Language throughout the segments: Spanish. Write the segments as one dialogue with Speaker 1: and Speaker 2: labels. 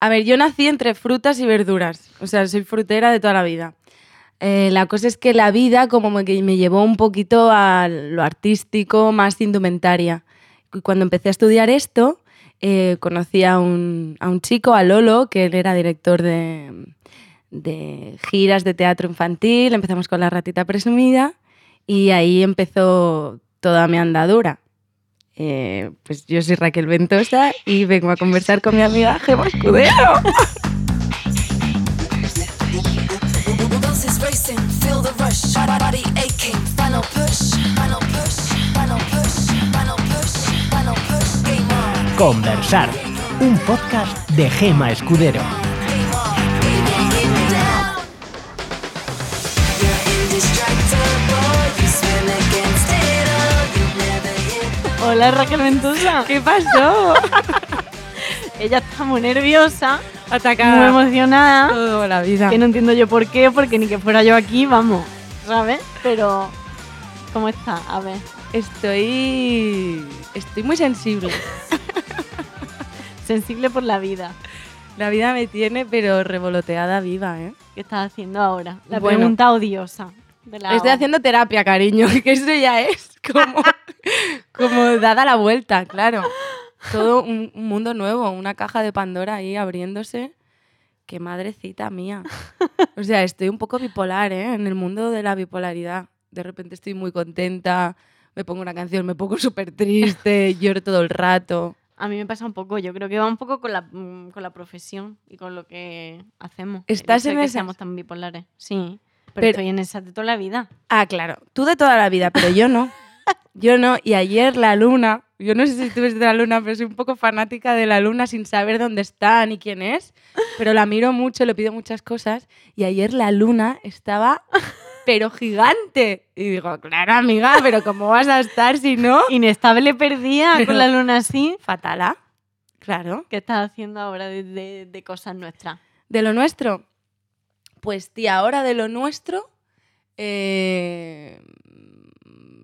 Speaker 1: A ver, yo nací entre frutas y verduras. O sea, soy frutera de toda la vida. Eh, la cosa es que la vida como me, que me llevó un poquito a lo artístico, más indumentaria. Cuando empecé a estudiar esto, eh, conocí a un, a un chico, a Lolo, que él era director de, de giras de teatro infantil. Empezamos con La ratita presumida y ahí empezó toda mi andadura. Eh, pues yo soy Raquel Ventosa y vengo a conversar con mi amiga Gemma Escudero.
Speaker 2: Conversar, un podcast de Gema Escudero.
Speaker 3: Hola Raquel Ventosa.
Speaker 1: ¿Qué pasó?
Speaker 3: Ella está muy nerviosa,
Speaker 1: Atacada.
Speaker 3: muy emocionada.
Speaker 1: Toda la vida.
Speaker 3: Que no entiendo yo por qué, porque ni que fuera yo aquí, vamos, ¿sabes? Pero, ¿cómo está? A ver,
Speaker 1: Estoy. Estoy muy sensible.
Speaker 3: sensible por la vida.
Speaker 1: La vida me tiene, pero revoloteada viva, ¿eh?
Speaker 3: ¿Qué estás haciendo ahora? La
Speaker 1: Bueno.
Speaker 3: pregunta odiosa. De la
Speaker 1: Estoy haciendo terapia, cariño, que eso ya es como, como dada la vuelta, claro. Todo un, un mundo nuevo, una caja de Pandora ahí abriéndose. Qué madrecita mía. O sea, estoy un poco bipolar, ¿eh? En el mundo de la bipolaridad. De repente estoy muy contenta, me pongo una canción, me pongo súper triste, lloro todo el rato.
Speaker 3: A mí me pasa un poco, yo creo que va un poco con la, mm, con la profesión y con lo que hacemos.
Speaker 1: ¿Estás en
Speaker 3: que
Speaker 1: esas?
Speaker 3: seamos tan bipolares. Sí, pero,
Speaker 1: Pero-
Speaker 3: estoy en esa de toda la vida.
Speaker 1: Ah, claro, tú de toda la vida, pero yo no. Yo no. Y ayer la luna, yo no sé si tú ves de la luna, pero soy un poco fanática de la luna sin saber dónde está ni quién es, pero la miro mucho, le pido muchas cosas. Y ayer la luna estaba, pero gigante. Y digo, claro, amiga, pero ¿cómo vas a estar si no?
Speaker 3: Inestable perdida
Speaker 1: Pero-
Speaker 3: con la luna así.
Speaker 1: Fatala. Claro.
Speaker 3: ¿Qué estás haciendo ahora de, de- de cosas nuestras?
Speaker 1: ¿De lo nuestro? Pues tía, ahora de lo nuestro, eh,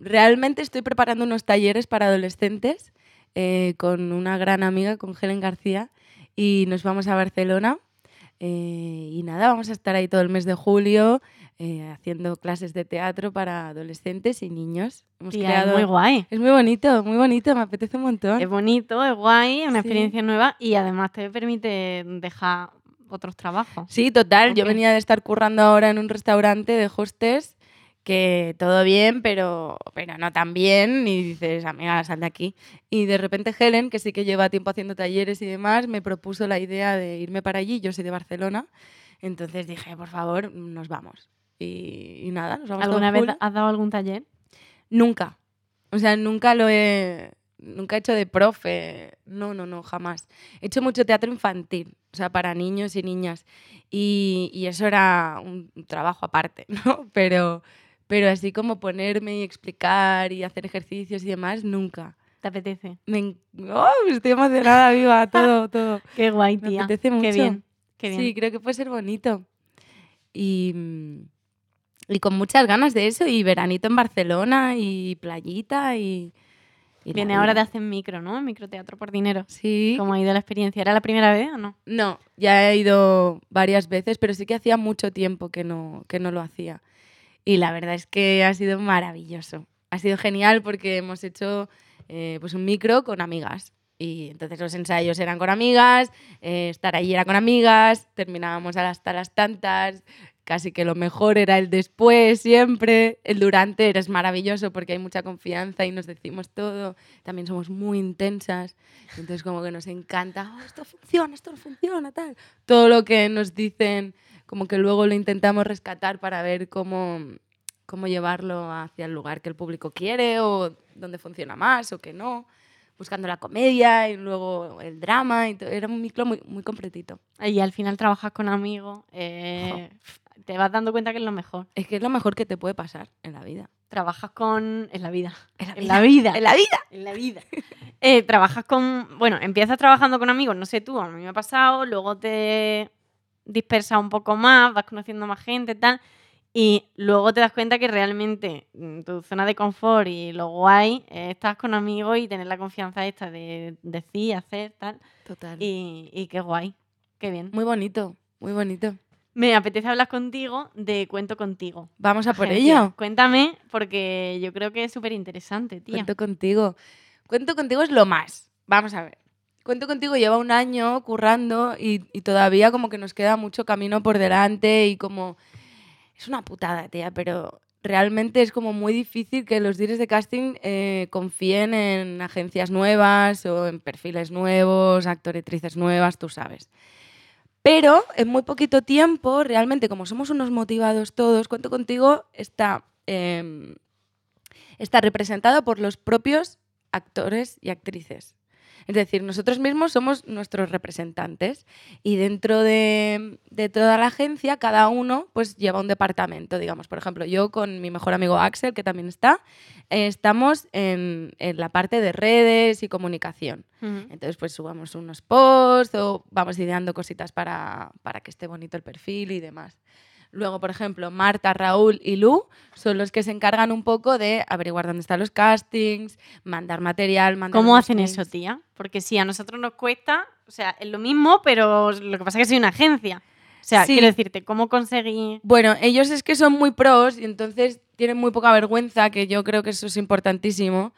Speaker 1: realmente estoy preparando unos talleres para adolescentes eh, con una gran amiga, con Helen García, y nos vamos a Barcelona. eh, y nada, vamos a estar ahí todo el mes de julio eh, haciendo clases de teatro para adolescentes y niños. Hemos
Speaker 3: Tía,
Speaker 1: creado-
Speaker 3: es muy guay.
Speaker 1: Es muy bonito, muy bonito, me apetece un montón.
Speaker 3: Es bonito, es guay, es una
Speaker 1: Sí.
Speaker 3: experiencia nueva y además te permite dejar otros trabajos.
Speaker 1: Sí, total. Yo venía de estar currando ahora en un restaurante de hostes, que todo bien, pero, pero no tan bien. Y dices, amiga, sal de aquí. Y de repente Helen, que sí que lleva tiempo haciendo talleres y demás, me propuso la idea de irme para allí. Yo soy de Barcelona. Entonces dije, por favor, nos vamos. Y, y nada, nos vamos
Speaker 3: ¿Alguna vez has dado algún taller?
Speaker 1: Nunca. O sea, nunca lo he. Nunca he hecho de profe. No, no, no, jamás. He hecho mucho teatro infantil, o sea, para niños y niñas. Y, y eso era un trabajo aparte, ¿no? Pero, pero así como ponerme y explicar y hacer ejercicios y demás, nunca.
Speaker 3: ¿Te apetece?
Speaker 1: Me, ¡Oh! estoy emocionada, viva, todo, todo.
Speaker 3: Qué guay,
Speaker 1: Me
Speaker 3: tía.
Speaker 1: apetece mucho.
Speaker 3: Qué bien, qué bien.
Speaker 1: Sí, creo que puede ser bonito. Y, y con muchas ganas de eso, y veranito en Barcelona, y playita, y...
Speaker 3: Viene ahora de hacer micro, ¿no? Microteatro por dinero.
Speaker 1: Sí.
Speaker 3: ¿Cómo ha ido la experiencia? ¿Era la primera vez o no?
Speaker 1: No, ya he ido varias veces, pero sí que hacía mucho tiempo que no, que no lo hacía. Y la verdad es que ha sido maravilloso. Ha sido genial porque hemos hecho eh, pues un micro con amigas. Y entonces los ensayos eran con amigas, eh, estar allí era con amigas, terminábamos hasta las tantas, casi que lo mejor era el después siempre, el durante eres maravilloso porque hay mucha confianza y nos decimos todo, también somos muy intensas, entonces como que nos encanta, "Oh, esto funciona, esto no funciona, tal. Todo lo que nos dicen, como que luego lo intentamos rescatar para ver cómo, cómo llevarlo hacia el lugar que el público quiere o dónde funciona más o que no, buscando la comedia y luego el drama, y era un micro muy, muy completito.
Speaker 3: Y al final trabajas con amigos, eh, te vas dando cuenta que es lo mejor.
Speaker 1: Es que es lo mejor que te puede pasar en la vida.
Speaker 3: Trabajas con... En la vida.
Speaker 1: En la
Speaker 3: vida.
Speaker 1: En la vida.
Speaker 3: En la vida. Eh, trabajas con. Bueno, empiezas trabajando con amigos, no sé tú, a mí me ha pasado, luego te dispersas un poco más, vas conociendo más gente, tal. Y luego te das cuenta que realmente mm, tu zona de confort y lo guay es estar con amigos y tener la confianza esta de decir, hacer, tal.
Speaker 1: Total.
Speaker 3: Y, y qué guay. Qué bien.
Speaker 1: Muy bonito, muy bonito.
Speaker 3: Me apetece hablar contigo de Cuento Contigo.
Speaker 1: Vamos a por ello.
Speaker 3: Cuéntame, porque yo creo que es súper interesante, tía.
Speaker 1: Cuento contigo. Cuento contigo es lo más. Vamos a ver. Cuento contigo lleva un año currando y, y todavía como que nos queda mucho camino por delante y como... Es una putada, tía, pero realmente es como muy difícil que los directores de casting eh, confíen en agencias nuevas o en perfiles nuevos, actoretrices nuevas, tú sabes. Pero en muy poquito tiempo, realmente, como somos unos motivados todos, Cuento contigo está, em, está representado por los propios actores y actrices. Es decir, nosotros mismos somos nuestros representantes y dentro de, de toda la agencia cada uno pues lleva un departamento, digamos. Por ejemplo, yo con mi mejor amigo Axel, que también está, eh, estamos en, en la parte de redes y comunicación.
Speaker 3: Ujú.
Speaker 1: Entonces, pues subamos unos posts o vamos ideando cositas para, para que esté bonito el perfil y demás. Luego, por ejemplo, Marta, Raúl y Lu son los que se encargan un poco de averiguar dónde están los castings, mandar material, mandar
Speaker 3: ¿Cómo hacen eso, tía? Porque si a nosotros nos cuesta, o sea, es lo mismo, pero lo que pasa es que soy una agencia. O sea,
Speaker 1: Sí.
Speaker 3: quiero decirte, ¿cómo conseguí...?
Speaker 1: Bueno, ellos es que son muy pros y entonces tienen muy poca vergüenza, que yo creo que eso es importantísimo.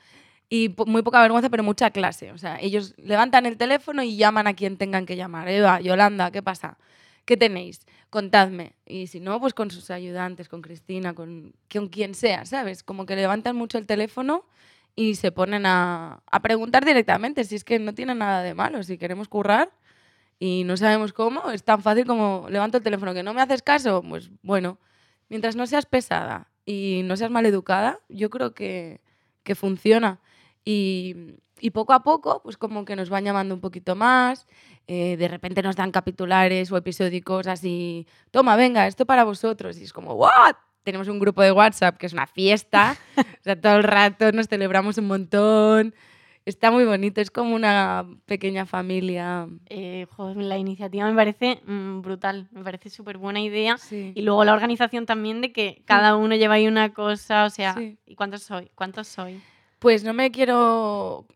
Speaker 1: Y po- muy poca vergüenza, pero mucha clase. O sea, ellos levantan el teléfono y llaman a quien tengan que llamar. Eva, Yolanda, ¿qué pasa? ¿Qué tenéis? Contadme. Y si no, pues con sus ayudantes, con Cristina, con, con quien sea, ¿sabes? Como que levantan mucho el teléfono y se ponen a, a preguntar directamente. Si es que no tiene nada de malo. Si queremos currar y no sabemos cómo, es tan fácil como levanto el teléfono. ¿Que no me haces caso? Pues bueno, mientras no seas pesada y no seas maleducada, yo creo que, que funciona. Y, y poco a poco, pues como que nos van llamando un poquito más, eh, de repente nos dan capitulares o episódicos así, toma, venga, esto para vosotros. Y es como, ¿what? Tenemos un grupo de WhatsApp que es una fiesta, o sea, todo el rato nos celebramos un montón. Está muy bonito, es como una pequeña familia.
Speaker 3: Eh, joder, la iniciativa me parece mm, brutal, me parece súper buena idea.
Speaker 1: Sí.
Speaker 3: Y luego la organización también de que cada uno lleva ahí una cosa, o sea,
Speaker 1: Sí.
Speaker 3: ¿y cuántos soy? ¿Cuántos soy?
Speaker 1: Pues no me quiero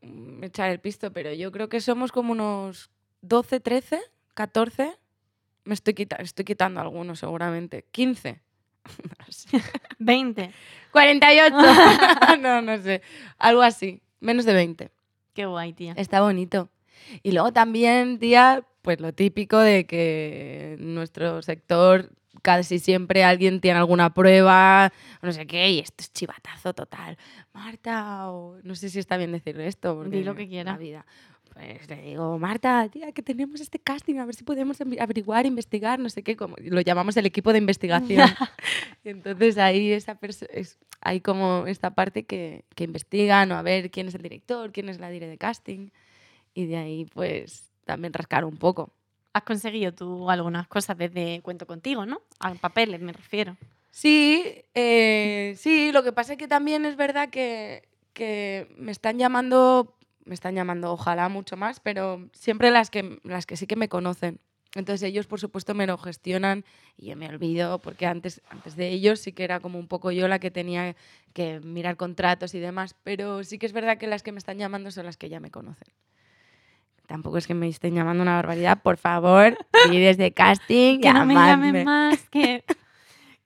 Speaker 1: echar el pisto, pero yo creo que somos como unos 12, 13, 14. Me estoy, quita- estoy quitando algunos seguramente. 15. No sé.
Speaker 3: 20.
Speaker 1: 48. no, no sé. Algo así. Menos de 20.
Speaker 3: Qué guay, tía.
Speaker 1: Está bonito. Y luego también, tía, pues lo típico de que nuestro sector casi siempre alguien tiene alguna prueba, no sé qué, y esto es chivatazo total. Marta, o no sé si está bien decir esto. Porque
Speaker 3: Di lo que quiera.
Speaker 1: la vida. Pues le digo, Marta, tía, que tenemos este casting, a ver si podemos averiguar, investigar, no sé qué, como lo llamamos el equipo de investigación. Y Entonces ahí esa es, hay como esta parte que, que investigan o a ver quién es el director, quién es la dire de casting. Y de ahí pues también rascar un poco.
Speaker 3: Has conseguido tú algunas cosas desde Cuento Contigo, ¿no? A papeles me refiero.
Speaker 1: Sí, eh, sí, lo que pasa es que también es verdad que, que me están llamando, me están llamando ojalá mucho más, pero siempre las que, las que sí que me conocen. Entonces ellos, por supuesto, me lo gestionan y yo me olvido, porque antes, antes de ellos sí que era como un poco yo la que tenía que mirar contratos y demás, pero sí que es verdad que las que me están llamando son las que ya me conocen. Tampoco es que me estén llamando una barbaridad, por favor, y desde casting,
Speaker 3: Que no me llames más, que,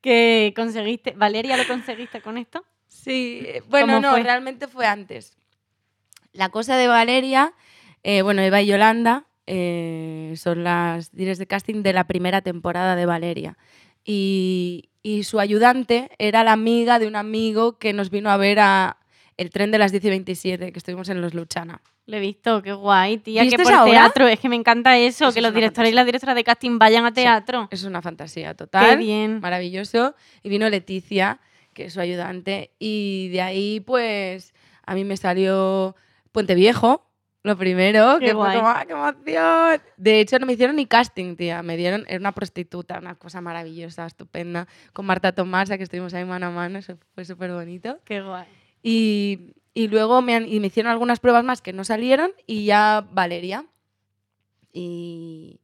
Speaker 3: que conseguiste. ¿Valeria lo conseguiste con esto?
Speaker 1: Sí, eh, bueno,
Speaker 3: ¿Cómo
Speaker 1: no,
Speaker 3: fue?
Speaker 1: realmente fue antes. La cosa de Valeria, eh, bueno, Eva y Yolanda eh, son las directores de casting de la primera temporada de Valeria. Y, y su ayudante era la amiga de un amigo que nos vino a ver a el tren de las 10 y 27, que estuvimos en Los Luchana.
Speaker 3: Lo he visto, qué guay, tía, que
Speaker 1: ¿Viste
Speaker 3: por
Speaker 1: obra?
Speaker 3: teatro. Es que me encanta eso,
Speaker 1: Eso
Speaker 3: que
Speaker 1: es
Speaker 3: los directores y
Speaker 1: fantasía.
Speaker 3: las directoras de casting vayan a teatro.
Speaker 1: Es una fantasía
Speaker 3: Qué
Speaker 1: total.
Speaker 3: bien.
Speaker 1: maravilloso. Y vino Leticia, que es su ayudante. Y de ahí, pues, a mí me salió Puente Viejo, lo primero,
Speaker 3: Qué
Speaker 1: que fue
Speaker 3: guay.
Speaker 1: como, ¡ah, qué emoción! De hecho, no me hicieron ni casting, tía. Me dieron, era una prostituta, una cosa maravillosa, estupenda. Con Marta Tomasa, que estuvimos ahí mano a mano, eso fue súper bonito.
Speaker 3: Qué guay.
Speaker 1: Y, y luego me, han- y me hicieron algunas pruebas más que no salieron y ya Valeria. Y,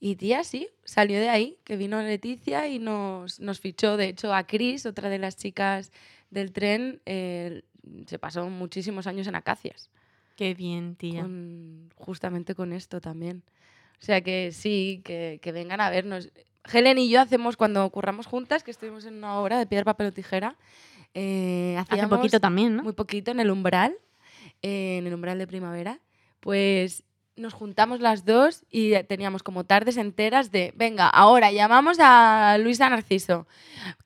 Speaker 1: y tía, sí, salió de ahí, que vino Leticia y nos, nos fichó. De hecho, a Cris, otra de las chicas del tren, eh, se pasó muchísimos años en Acacias,
Speaker 3: Qué bien, tía.
Speaker 1: con- justamente con esto también. O sea que sí, que, que vengan a vernos. Helen y yo hacemos, cuando curramos juntas, que estuvimos en una obra de piedra, papel o tijera, eh,
Speaker 3: Hace poquito también, ¿no?
Speaker 1: muy poquito en el umbral, eh, en el umbral de primavera, pues nos juntamos las dos y teníamos como tardes enteras de, venga, ahora llamamos a Luisa Narciso.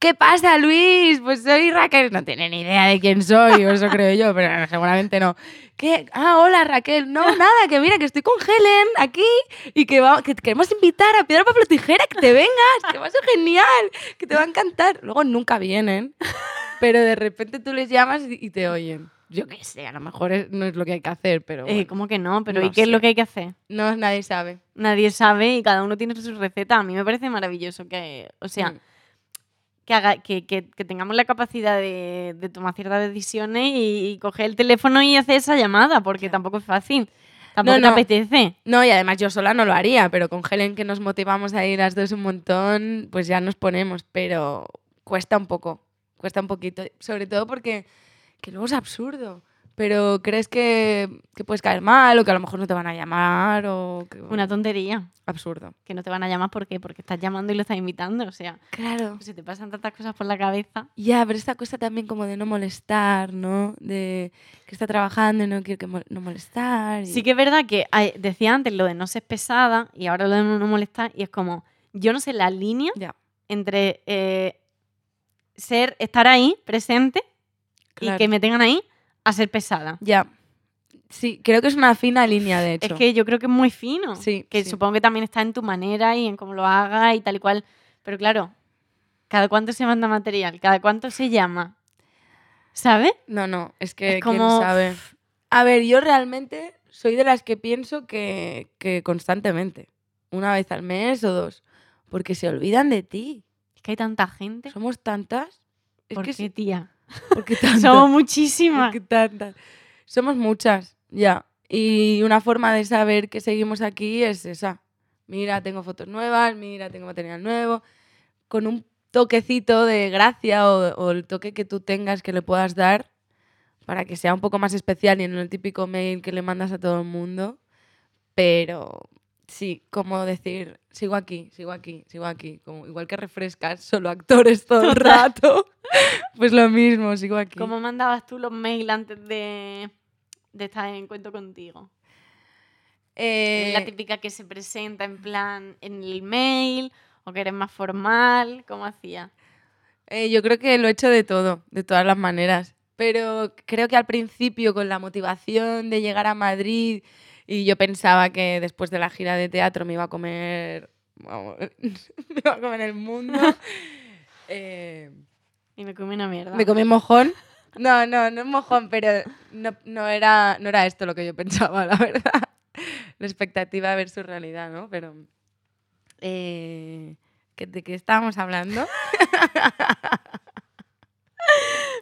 Speaker 1: ¿Qué pasa, Luis? Pues soy Raquel. No tiene ni idea de quién soy, eso creo yo, pero seguramente no. ¿Qué? Ah, hola Raquel. No, nada, que mira, que estoy con Helen aquí y que, va- que queremos invitar a Piedra, Papel o Tijera, que te vengas, que va a ser genial, que te va a encantar. Luego nunca vienen, pero de repente tú les llamas y te oyen. Yo qué sé, a lo mejor es- no es lo que hay que hacer, pero
Speaker 3: Eh,
Speaker 1: bueno,
Speaker 3: ¿Cómo que no? Pero
Speaker 1: no
Speaker 3: ¿y qué es
Speaker 1: sé.
Speaker 3: lo que hay que hacer?
Speaker 1: no, nadie sabe.
Speaker 3: Nadie sabe y cada uno tiene su receta. A mí me parece maravilloso que, o sea,
Speaker 1: Mm.
Speaker 3: que, haga, que, que- que tengamos la capacidad de, de tomar ciertas decisiones y, y coger el teléfono y hacer esa llamada, porque
Speaker 1: Claro.
Speaker 3: tampoco es fácil. Tampoco
Speaker 1: No,
Speaker 3: te
Speaker 1: no.
Speaker 3: apetece.
Speaker 1: No, y además yo sola no lo haría, pero con Helen que nos motivamos a ir las dos un montón, pues ya nos ponemos, pero cuesta un poco, cuesta un poquito, sobre todo porque que luego es absurdo, pero crees que, que puedes caer mal o que a lo mejor no te van a llamar o que,
Speaker 3: Una tontería.
Speaker 1: absurdo.
Speaker 3: Que no te van a llamar ¿por qué? porque estás llamando y lo estás invitando. O sea,
Speaker 1: Claro.
Speaker 3: se te pasan tantas cosas por la cabeza.
Speaker 1: Ya, pero esta cosa también como de no molestar, ¿no? De que está trabajando y no quiere que mol- no molestar. y-
Speaker 3: Sí que es verdad que hay- decía antes lo de no ser pesada y ahora lo de no molestar y es como, yo no sé la línea entre eh, ser, estar ahí, presente,
Speaker 1: claro.
Speaker 3: y que me tengan ahí, a ser pesada.
Speaker 1: Ya. Sí, creo que es una fina línea, de hecho.
Speaker 3: Es que yo creo que es muy fino.
Speaker 1: Sí,
Speaker 3: Que
Speaker 1: sí.
Speaker 3: supongo que también está en tu manera y en cómo lo hagas y tal y cual. Pero claro, ¿cada cuánto se manda material? ¿Cada cuánto se llama? ¿Sabes?
Speaker 1: No, no, es que
Speaker 3: Es
Speaker 1: quién sabe. A ver, yo realmente soy de las que pienso que, que constantemente, una vez al mes o dos, porque se olvidan de ti.
Speaker 3: Es que hay tanta gente.
Speaker 1: Somos tantas. Es
Speaker 3: ¿Por
Speaker 1: que
Speaker 3: qué,
Speaker 1: sí,
Speaker 3: tía?
Speaker 1: porque tantas.
Speaker 3: Somos muchísimas.
Speaker 1: que tantas. Somos muchas, ya. Y una forma de saber que seguimos aquí es esa. Mira, tengo fotos nuevas, mira, tengo material nuevo. Con un toquecito de gracia o, o el toque que tú tengas que le puedas dar para que sea un poco más especial y no el típico mail que le mandas a todo el mundo. Pero sí, como decir, sigo aquí, sigo aquí, sigo aquí. Como, igual que refrescas solo actores todo el rato. pues lo mismo, sigo aquí.
Speaker 3: ¿Cómo mandabas tú los mails antes de, de estar en cuento contigo?
Speaker 1: Eh,
Speaker 3: ¿Eres la típica que se presenta en plan en el mail o que eres más formal? ¿Cómo hacía?
Speaker 1: Eh, yo creo que lo he hecho de todo, de todas las maneras. Pero creo que al principio, con la motivación de llegar a Madrid, y yo pensaba que después de la gira de teatro me iba a comer. vamos, me iba a comer el mundo. eh,
Speaker 3: Y me comí una mierda.
Speaker 1: me comí mojón. No, no, no es mojón, pero no, no era, no era esto lo que yo pensaba, la verdad. La expectativa ver su realidad, ¿no? Pero. eh, ¿qué- ¿De qué estábamos hablando?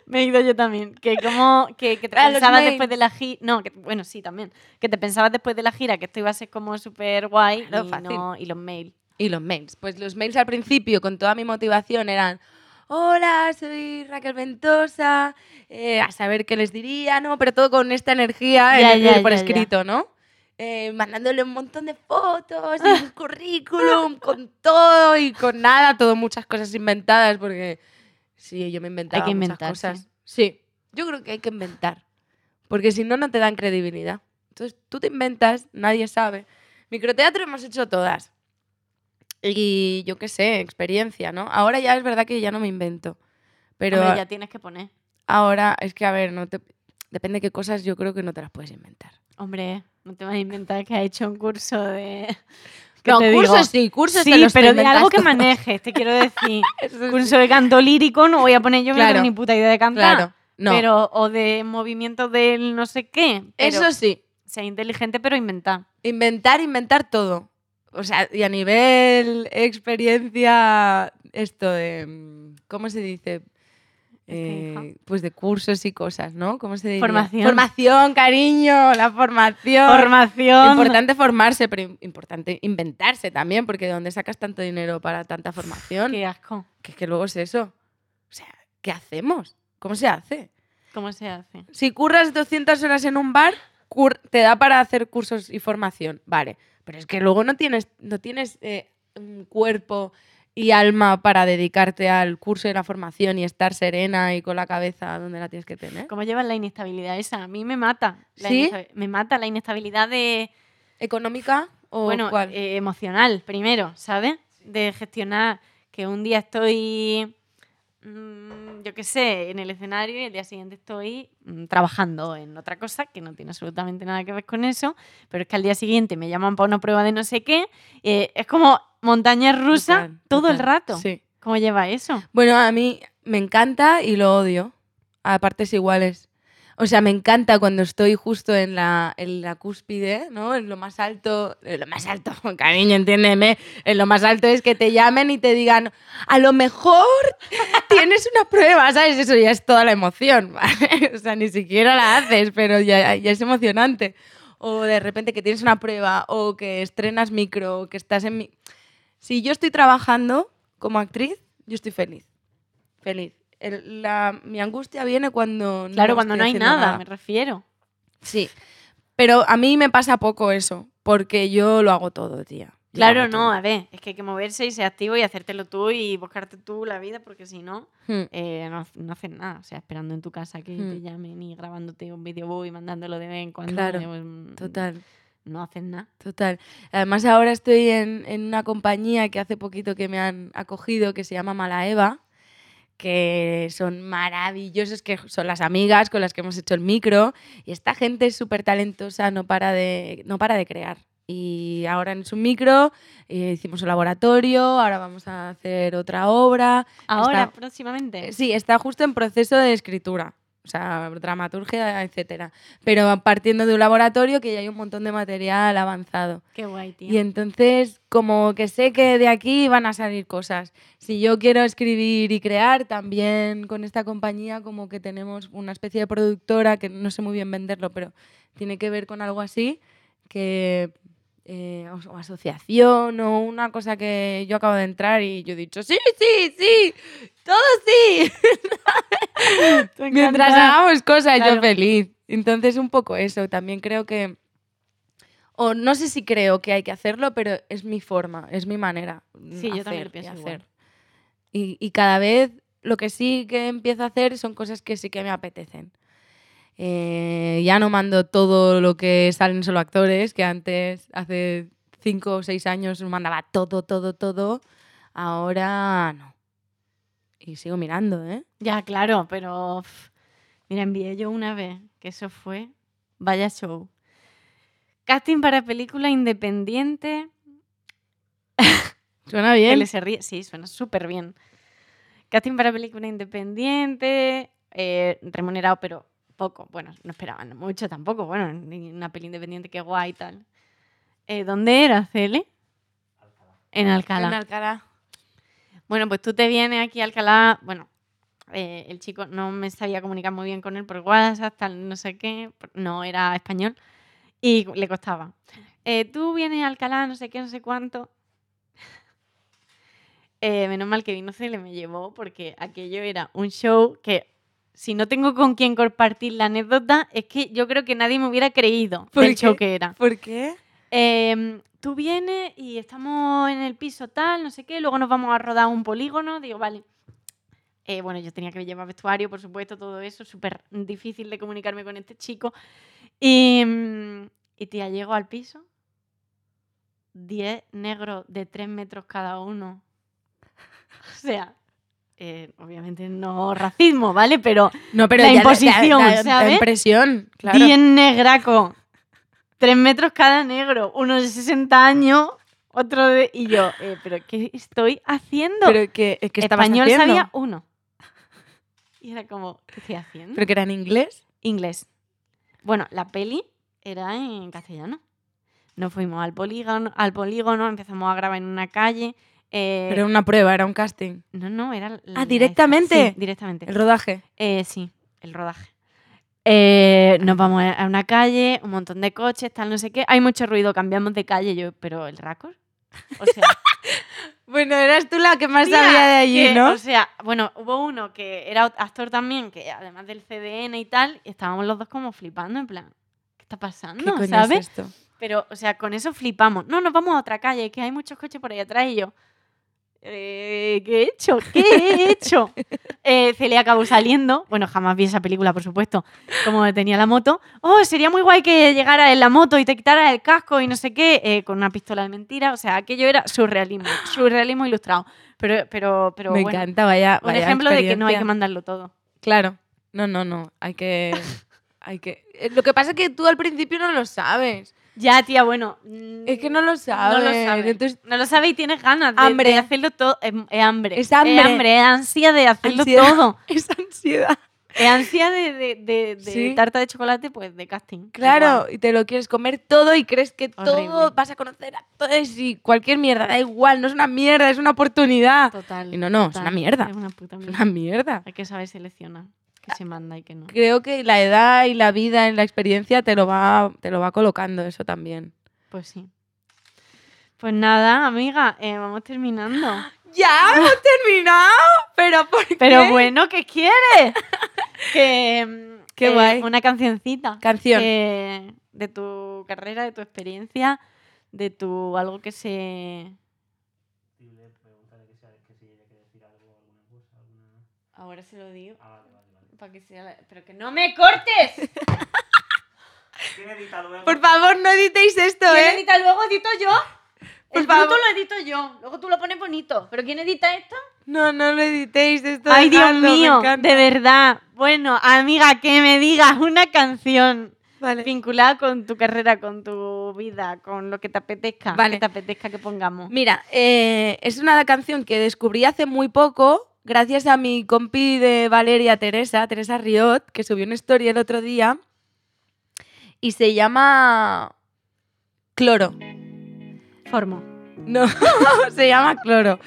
Speaker 3: Me he ido yo también. Que como que, que te
Speaker 1: Ah,
Speaker 3: pensabas después de la gira. No, que, bueno, sí, también. Que te pensabas después de la gira que esto iba a ser como súper guay
Speaker 1: Claro,
Speaker 3: y,
Speaker 1: fácil.
Speaker 3: no- y los mails.
Speaker 1: Y los mails. Pues los mails al principio, con toda mi motivación, eran: Hola, soy Raquel Ventosa. eh, a saber qué les diría, ¿no? Pero todo con esta energía
Speaker 3: Ya,
Speaker 1: en-
Speaker 3: ya,
Speaker 1: por
Speaker 3: ya.
Speaker 1: escrito, ¿no? Eh, mandándole un montón de fotos y un currículum con todo y con nada, todo muchas cosas inventadas, porque sí, yo me inventaba
Speaker 3: que
Speaker 1: muchas
Speaker 3: inventar,
Speaker 1: cosas. Sí, yo creo que hay que inventar, porque si no, no te dan credibilidad. Entonces tú te inventas, nadie sabe. Microteatro hemos hecho todas. Y yo qué sé, experiencia, ¿no? Ahora ya es verdad que ya no me invento. Pero
Speaker 3: Hombre, ya tienes que poner.
Speaker 1: ahora es que, a ver, no te... depende de qué cosas yo creo que no te las puedes inventar.
Speaker 3: Hombre, no te vas a inventar que has hecho un curso de. ¿Qué
Speaker 1: No,
Speaker 3: te
Speaker 1: cursos
Speaker 3: digo?
Speaker 1: sí, cursos
Speaker 3: Sí,
Speaker 1: te los
Speaker 3: pero de algo que manejes, te quiero decir. Curso de canto lírico no voy a poner yo no
Speaker 1: Claro.
Speaker 3: tengo ni puta idea de cantar.
Speaker 1: Claro, no.
Speaker 3: Pero, o de movimiento del no sé qué.
Speaker 1: Eso sí,
Speaker 3: sea inteligente, pero inventar.
Speaker 1: inventar, inventar todo. O sea, y a nivel experiencia, esto de. mm, ¿Cómo se dice? Eh, pues de cursos y cosas, ¿no? ¿Cómo se dice?
Speaker 3: Formación.
Speaker 1: Formación, cariño, la formación.
Speaker 3: Formación.
Speaker 1: Importante formarse, pero im- importante inventarse también, porque ¿de dónde sacas tanto dinero para tanta formación?
Speaker 3: Qué asco.
Speaker 1: Que es que luego es eso. O sea, ¿qué hacemos? ¿Cómo se hace?
Speaker 3: ¿Cómo se hace?
Speaker 1: Si curras 200 horas en un bar, te da para hacer cursos y formación. Vale. Pero es que luego no tienes, no tienes eh, un cuerpo y alma para dedicarte al curso y la formación y estar serena y con la cabeza donde la tienes que tener.
Speaker 3: ¿Cómo llevas la inestabilidad esa? A mí me mata. la
Speaker 1: ¿Sí?
Speaker 3: Me mata la inestabilidad de,
Speaker 1: ¿Económica o
Speaker 3: bueno,
Speaker 1: cuál?
Speaker 3: eh, emocional, primero, ¿sabes? De gestionar que un día estoy, mm, yo qué sé, en el escenario y el día siguiente estoy mm, trabajando en otra cosa que no tiene absolutamente nada que ver con eso, pero es que al día siguiente me llaman para una prueba de no sé qué. eh, es como montaña rusa
Speaker 1: Total,
Speaker 3: todo el
Speaker 1: total.
Speaker 3: rato.
Speaker 1: Sí.
Speaker 3: ¿Cómo lleva eso?
Speaker 1: Bueno, a mí me encanta y lo odio a partes iguales. O sea, me encanta cuando estoy justo en la, en la cúspide, ¿no? En lo más alto, en lo más alto, cariño, entiéndeme, en lo más alto es que te llamen y te digan, a lo mejor tienes una prueba, ¿sabes? Eso ya es toda la emoción, ¿vale? O sea, ni siquiera la haces, pero ya, ya es emocionante. O de repente que tienes una prueba, o que estrenas micro, o que estás en mi... Si yo estoy trabajando como actriz, yo estoy feliz. Feliz. El- la- mi angustia viene cuando
Speaker 3: Claro, cuando no hay nada, me refiero.
Speaker 1: Sí. Pero a mí me pasa poco eso, porque yo lo hago todo, tía. Yo
Speaker 3: Claro, no,
Speaker 1: todo.
Speaker 3: a ver, es que hay que moverse y ser activo y hacértelo tú y buscarte tú la vida, porque si no,
Speaker 1: Hmm.
Speaker 3: eh, no, no haces nada. O sea, esperando en tu casa que
Speaker 1: Hmm.
Speaker 3: te llamen y grabándote un vídeo y mandándolo de vez en cuando.
Speaker 1: Claro,
Speaker 3: eh, pues, mm,
Speaker 1: Total,
Speaker 3: No haces nada.
Speaker 1: total. Además ahora estoy en, en una compañía que hace poquito que me han acogido, que se llama Malaeva, que son maravillosos, que son las amigas con las que hemos hecho el micro. Y esta gente es súper talentosa, no para de, no para de crear. Y ahora en su micro eh, hicimos un laboratorio, ahora vamos a hacer otra obra.
Speaker 3: Ahora,
Speaker 1: Está-
Speaker 3: próximamente.
Speaker 1: Sí, está justo en proceso de escritura, o sea, dramaturgia, etcétera. Pero partiendo de un laboratorio que ya hay un montón de material avanzado.
Speaker 3: Qué guay, tío.
Speaker 1: Y entonces, como que sé que de aquí van a salir cosas. Si yo quiero escribir y crear, también con esta compañía como que tenemos una especie de productora, que no sé muy bien venderlo, pero tiene que ver con algo así, que... eh, o- asociación o una cosa que yo acabo de entrar y yo he dicho, sí, sí, sí, todo sí. Mientras hagamos cosas,
Speaker 3: Claro.
Speaker 1: yo feliz. Entonces, un poco eso. También creo que. O no sé si creo que hay que hacerlo, pero es mi forma, es mi manera.
Speaker 3: Sí, yo
Speaker 1: hacer
Speaker 3: también lo
Speaker 1: y
Speaker 3: pienso igual.
Speaker 1: hacer. Y, y cada vez lo que sí que empiezo a hacer son cosas que sí que me apetecen. Eh, ya no mando todo lo que salen solo actores, que antes, hace cinco o seis años, mandaba todo, todo, todo. Ahora no. Y sigo mirando, ¿eh?
Speaker 3: Ya, claro, pero. Mira, envié yo una vez, que eso fue. Vaya show. Casting para película independiente.
Speaker 1: Suena bien.
Speaker 3: Sí, suena súper bien. Casting para película independiente, eh, remunerado, pero poco. Bueno, no esperaban mucho tampoco. Bueno, ni una peli independiente que guay y tal. Eh, ¿Dónde era, Cele? En Alcalá.
Speaker 1: En Alcalá.
Speaker 3: Bueno, pues tú te vienes aquí a Alcalá. Bueno, eh, el chico no me sabía comunicar muy bien con él por WhatsApp, tal, no sé qué. No era español. Y le costaba. Eh, tú vienes a Alcalá, no sé qué, no sé cuánto. Eh, menos mal que vino Cele me llevó porque aquello era un show que si no tengo con quién compartir la anécdota es que yo creo que nadie me hubiera creído
Speaker 1: ¿Por
Speaker 3: del show
Speaker 1: qué?
Speaker 3: que era.
Speaker 1: ¿Por qué?
Speaker 3: Em, tú vienes y estamos en el piso tal, no sé qué, luego nos vamos a rodar un polígono, digo, vale. Eh, bueno, yo tenía que llevar vestuario, por supuesto, todo eso, súper difícil de comunicarme con este chico. Y, mm, y tía, llego al piso, 10 negros de 3 metros cada uno. O sea, eh, obviamente no racismo, ¿vale? Pero
Speaker 1: No, pero
Speaker 3: La imposición,
Speaker 1: da, da- da
Speaker 3: ¿sabes?
Speaker 1: impresión, claro.
Speaker 3: 10 negraco. 3 metros cada negro. Uno de 60 años, otro de... Y yo, eh, ¿pero qué estoy haciendo?
Speaker 1: Pero que, que estabas
Speaker 3: Español
Speaker 1: haciendo?
Speaker 3: sabía uno. Y era como, ¿qué estoy haciendo?
Speaker 1: ¿Pero que era en inglés?
Speaker 3: Inglés. Bueno, la peli era en castellano. Nos fuimos al polígono, al polígono empezamos a grabar en una calle. Eh,
Speaker 1: Pero era una prueba, era un casting.
Speaker 3: No, no, era... la-
Speaker 1: Ah,
Speaker 3: la-
Speaker 1: ¿directamente?
Speaker 3: Sí, directamente.
Speaker 1: El rodaje.
Speaker 3: Eh, sí, el rodaje. Eh, nos vamos a una calle, un montón de coches, tal, no sé qué. Hay mucho ruido, cambiamos de calle. Yo, pero el récord. O sea,
Speaker 1: Bueno, eras tú la que más
Speaker 3: tía,
Speaker 1: sabía de allí,
Speaker 3: que,
Speaker 1: ¿no?
Speaker 3: O sea, bueno, hubo uno que era actor también, que además del CDN y tal, y estábamos los dos como flipando, en plan, ¿qué está pasando?
Speaker 1: ¿Qué coño
Speaker 3: ¿Sabes?
Speaker 1: es esto?
Speaker 3: Pero, o sea, con eso flipamos. No, nos vamos a otra calle, que hay muchos coches por ahí atrás y yo. Eh, ¿Qué he hecho? ¿Qué he hecho? Eh, Celia acabó saliendo. Bueno, jamás vi esa película, por supuesto. Como tenía la moto. Oh, sería muy guay que llegara en la moto y te quitara el casco y no sé qué, eh, con una pistola de mentira. O sea, aquello era surrealismo. Surrealismo ilustrado. Pero, pero, pero
Speaker 1: Me
Speaker 3: bueno,
Speaker 1: encanta, vaya.
Speaker 3: un
Speaker 1: vaya
Speaker 3: ejemplo de que no hay que mandarlo todo.
Speaker 1: Claro. No, no, no. Hay que. hay que. eh, Lo que pasa es que tú al principio no lo sabes.
Speaker 3: Ya, tía, bueno. mm,
Speaker 1: Es que no lo
Speaker 3: No
Speaker 1: sabes.
Speaker 3: lo sabes.
Speaker 1: Entonces,
Speaker 3: No lo sabes y tienes ganas de,
Speaker 1: Hambre.
Speaker 3: de hacerlo todo. Es, es hambre.
Speaker 1: Es hambre.
Speaker 3: Es hambre, es ansia de hacerlo
Speaker 1: Ansiedad.
Speaker 3: todo.
Speaker 1: esa ansiedad.
Speaker 3: Es ansia de, de, de- de
Speaker 1: Sí.
Speaker 3: tarta de chocolate, pues de casting.
Speaker 1: Claro,
Speaker 3: Igual.
Speaker 1: y te lo quieres comer todo y crees que todo vas a conocer a todos y cualquier mierda, da igual, no es una mierda, es una oportunidad.
Speaker 3: Total.
Speaker 1: Y no, no, es una mierda.
Speaker 3: Es una puta
Speaker 1: Es
Speaker 3: mierda.
Speaker 1: una mierda.
Speaker 3: Hay que saber seleccionar qué se manda y qué no.
Speaker 1: Creo que la edad y la vida y la experiencia te lo va, te lo va colocando eso también.
Speaker 3: Pues sí. Pues nada, amiga, eh, vamos terminando.
Speaker 1: ¡Ya hemos terminado! ¿Pero por qué?
Speaker 3: Pero bueno, ¿qué quieres? que.
Speaker 1: Qué guay.
Speaker 3: Una cancioncita.
Speaker 1: Canción.
Speaker 3: que- de tu carrera, de tu experiencia, de tu algo que se. Ahora se lo digo. Para que sea la- Pero que no me cortes.
Speaker 1: Por favor, no editéis esto,
Speaker 3: ¿Quién
Speaker 1: ¿eh?
Speaker 3: edita luego? ¿Edito yo?
Speaker 1: Por
Speaker 3: El bruto lo edito yo. Luego tú lo pones bonito. ¿Pero quién edita esto?
Speaker 1: No, no lo editéis esto.
Speaker 3: Ay, Dios
Speaker 1: dejadlo,
Speaker 3: mío. De verdad. Bueno, amiga, que me digas una canción
Speaker 1: Vale.
Speaker 3: vinculada con tu carrera, con tu vida, con lo que te apetezca.
Speaker 1: Vale.
Speaker 3: Que te apetezca que pongamos.
Speaker 1: Mira, eh, es una canción que descubrí hace muy poco, gracias a mi compi de Valeria Teresa, Teresa Riot, que subió una story el otro día. Y se llama Cloro.
Speaker 3: Formo.
Speaker 1: No, se llama Cloro.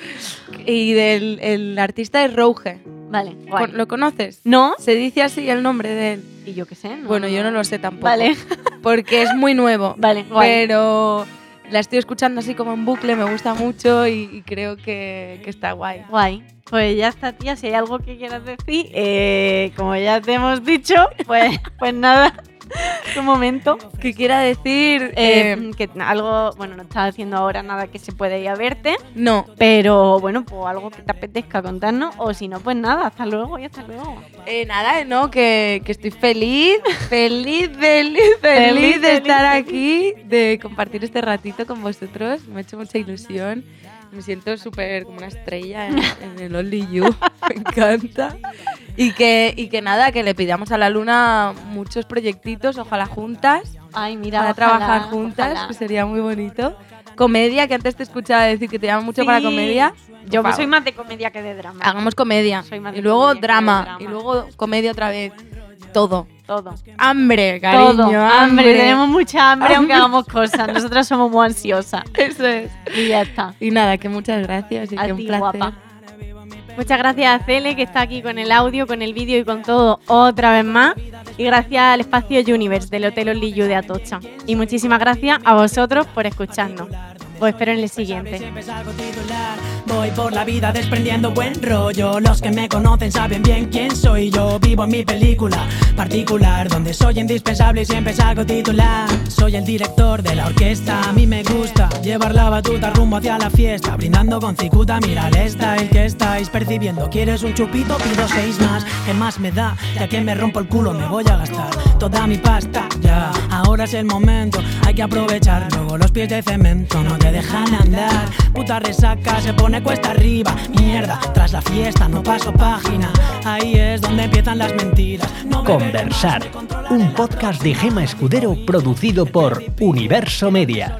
Speaker 1: Y del el artista es Rouge.
Speaker 3: Vale, guay.
Speaker 1: ¿Lo conoces?
Speaker 3: ¿No?
Speaker 1: Se dice así el nombre de él.
Speaker 3: Y yo qué sé. no-
Speaker 1: Bueno, yo no lo sé tampoco.
Speaker 3: Vale,
Speaker 1: Porque es muy nuevo.
Speaker 3: vale, guay.
Speaker 1: Pero la estoy escuchando así como en bucle, me gusta mucho y, creo que, que está guay.
Speaker 3: Guay. Pues ya está, tía. Si hay algo que quieras decir, eh, como ya te hemos dicho, pues, pues nada. Un momento.
Speaker 1: Que quiera decir.
Speaker 3: Eh,
Speaker 1: eh,
Speaker 3: que algo, bueno, no estás haciendo ahora nada que se puede ir a verte,
Speaker 1: no.
Speaker 3: pero bueno, pues algo que te apetezca contarnos, o si no, pues nada, hasta luego y hasta luego.
Speaker 1: Eh, nada, no, que, que estoy feliz, feliz, feliz, feliz,
Speaker 3: Feliz,
Speaker 1: de estar
Speaker 3: feliz.
Speaker 1: aquí, de compartir este ratito con vosotros. Me ha hecho mucha ilusión. Me siento súper como una estrella en, en el Only You. Me encanta. Y que, y que nada, que le pidamos a la luna muchos proyectitos, ojalá juntas.
Speaker 3: Ay, mira,
Speaker 1: para
Speaker 3: ojalá,
Speaker 1: trabajar juntas,
Speaker 3: ojalá.
Speaker 1: que sería muy bonito. Comedia, que antes te escuchaba decir que te llama mucho para comedia.
Speaker 3: Yo soy más de comedia que de drama.
Speaker 1: Hagamos comedia.
Speaker 3: Soy más
Speaker 1: Y luego drama. Y luego comedia otra vez. Todo.
Speaker 3: Todo.
Speaker 1: Hambre, cariño.
Speaker 3: Todo. Hambre.
Speaker 1: Hambre.
Speaker 3: Tenemos mucha hambre aunque hagamos cosas. Nosotras somos muy ansiosas.
Speaker 1: Eso es.
Speaker 3: Y ya está.
Speaker 1: Y nada, que muchas gracias. Y
Speaker 3: A
Speaker 1: que un placer.
Speaker 3: guapa. Muchas gracias a Cele, que está aquí con el audio, con el vídeo y con todo otra vez más. Y gracias al espacio Universe del Hotel Only You de Atocha. Y muchísimas gracias a vosotros por escucharnos. Os espero en el siguiente.
Speaker 4: Voy por la vida desprendiendo buen rollo. Los que me conocen saben bien quién soy yo. Vivo en mi película particular, donde soy indispensable y siempre salgo titular. Soy el director de la orquesta. A mí me gusta llevar la batuta rumbo hacia la fiesta. Brindando con cicuta, mira el style que estáis percibiendo. ¿Quieres un chupito? Pido seis más. ¿Qué más me da? Ya que me rompo el culo, me voy a gastar toda mi pasta. Ya, ahora es el momento, hay que aprovechar. Luego los pies de cemento no te dejan andar. Puta resaca se pone cuesta arriba. Mierda, tras la fiesta no paso página. Ahí es donde empiezan las mentiras. No
Speaker 2: Conversar, un podcast de Gema Escudero producido por Universo Media.